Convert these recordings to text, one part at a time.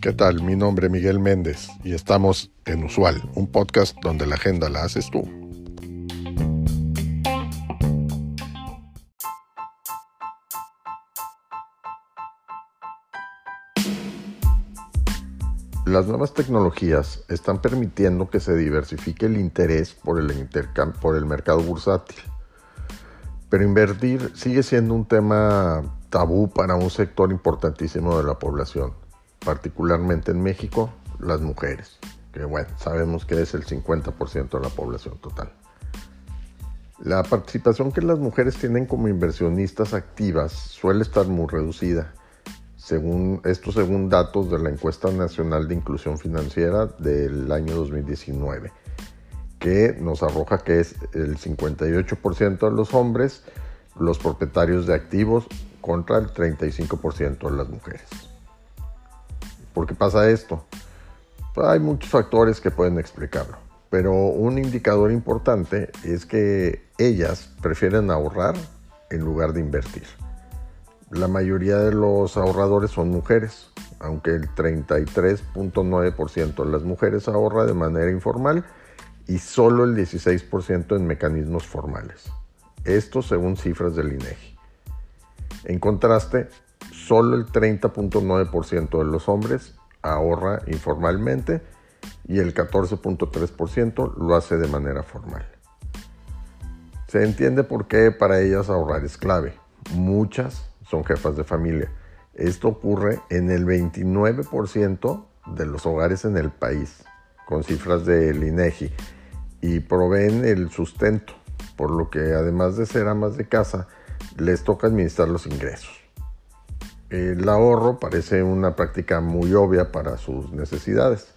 ¿Qué tal? Mi nombre es Miguel Méndez y estamos en Usual, un podcast donde la agenda la haces tú. Las nuevas tecnologías están permitiendo que se diversifique el interés por el, por el mercado bursátil. Pero invertir sigue siendo un tema tabú para un sector importantísimo de la población, particularmente en México, las mujeres, que bueno, sabemos que es el 50% de la población total. La participación que las mujeres tienen como inversionistas activas suele estar muy reducida según, esto según datos de la encuesta nacional de inclusión financiera del año 2019, que nos arroja que es el 58% de los hombres los propietarios de activos contra el 35% de las mujeres. ¿Por qué pasa esto? Pues hay muchos factores que pueden explicarlo, pero un indicador importante es que ellas prefieren ahorrar en lugar de invertir. La mayoría de los ahorradores son mujeres, aunque el 33.9% de las mujeres ahorra de manera informal y solo el 16% en mecanismos formales. Esto según cifras del INEGI. En contraste, solo el 30.9% de los hombres ahorra informalmente y el 14.3% lo hace de manera formal. Se entiende por qué para ellas ahorrar es clave. Muchas son jefas de familia. Esto ocurre en el 29% de los hogares en el país, con cifras del INEGI, y proveen el sustento, por lo que además de ser amas de casa, les toca administrar los ingresos. El ahorro parece una práctica muy obvia para sus necesidades.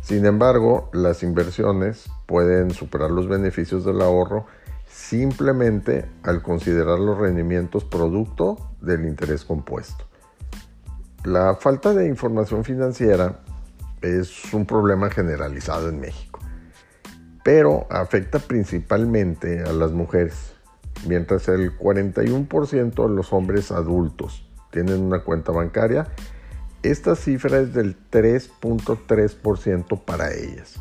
Sin embargo, las inversiones pueden superar los beneficios del ahorro simplemente al considerar los rendimientos producto del interés compuesto. La falta de información financiera es un problema generalizado en México, pero afecta principalmente a las mujeres, mientras el 41% de los hombres adultos tienen una cuenta bancaria, esta cifra es del 3.3% para ellas.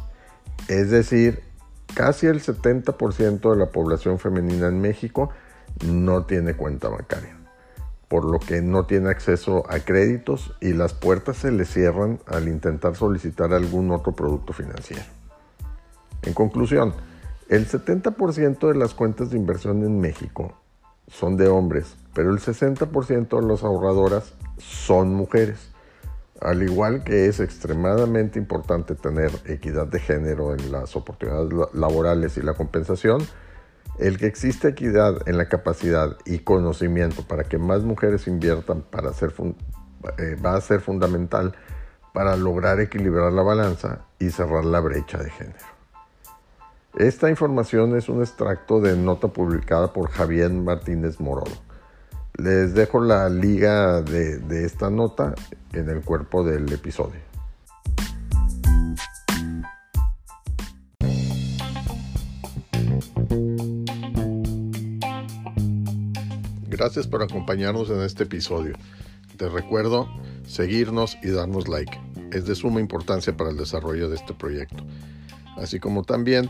Es decir, casi el 70% de la población femenina en México no tiene cuenta bancaria, por lo que no tiene acceso a créditos y las puertas se le cierran al intentar solicitar algún otro producto financiero. En conclusión, el 70% de las cuentas de inversión en México son de hombres, pero el 60% de las ahorradoras son mujeres. Al igual que es extremadamente importante tener equidad de género en las oportunidades laborales y la compensación, el que existe equidad en la capacidad y conocimiento para que más mujeres inviertan eh, va a ser fundamental para lograr equilibrar la balanza y cerrar la brecha de género. Esta información es un extracto de nota publicada por Javier Martínez Morodo les dejo la liga de, esta nota en el cuerpo del episodio. Gracias por acompañarnos en este episodio. Te recuerdo seguirnos y darnos like. Es de suma importancia para el desarrollo de este proyecto. Así como también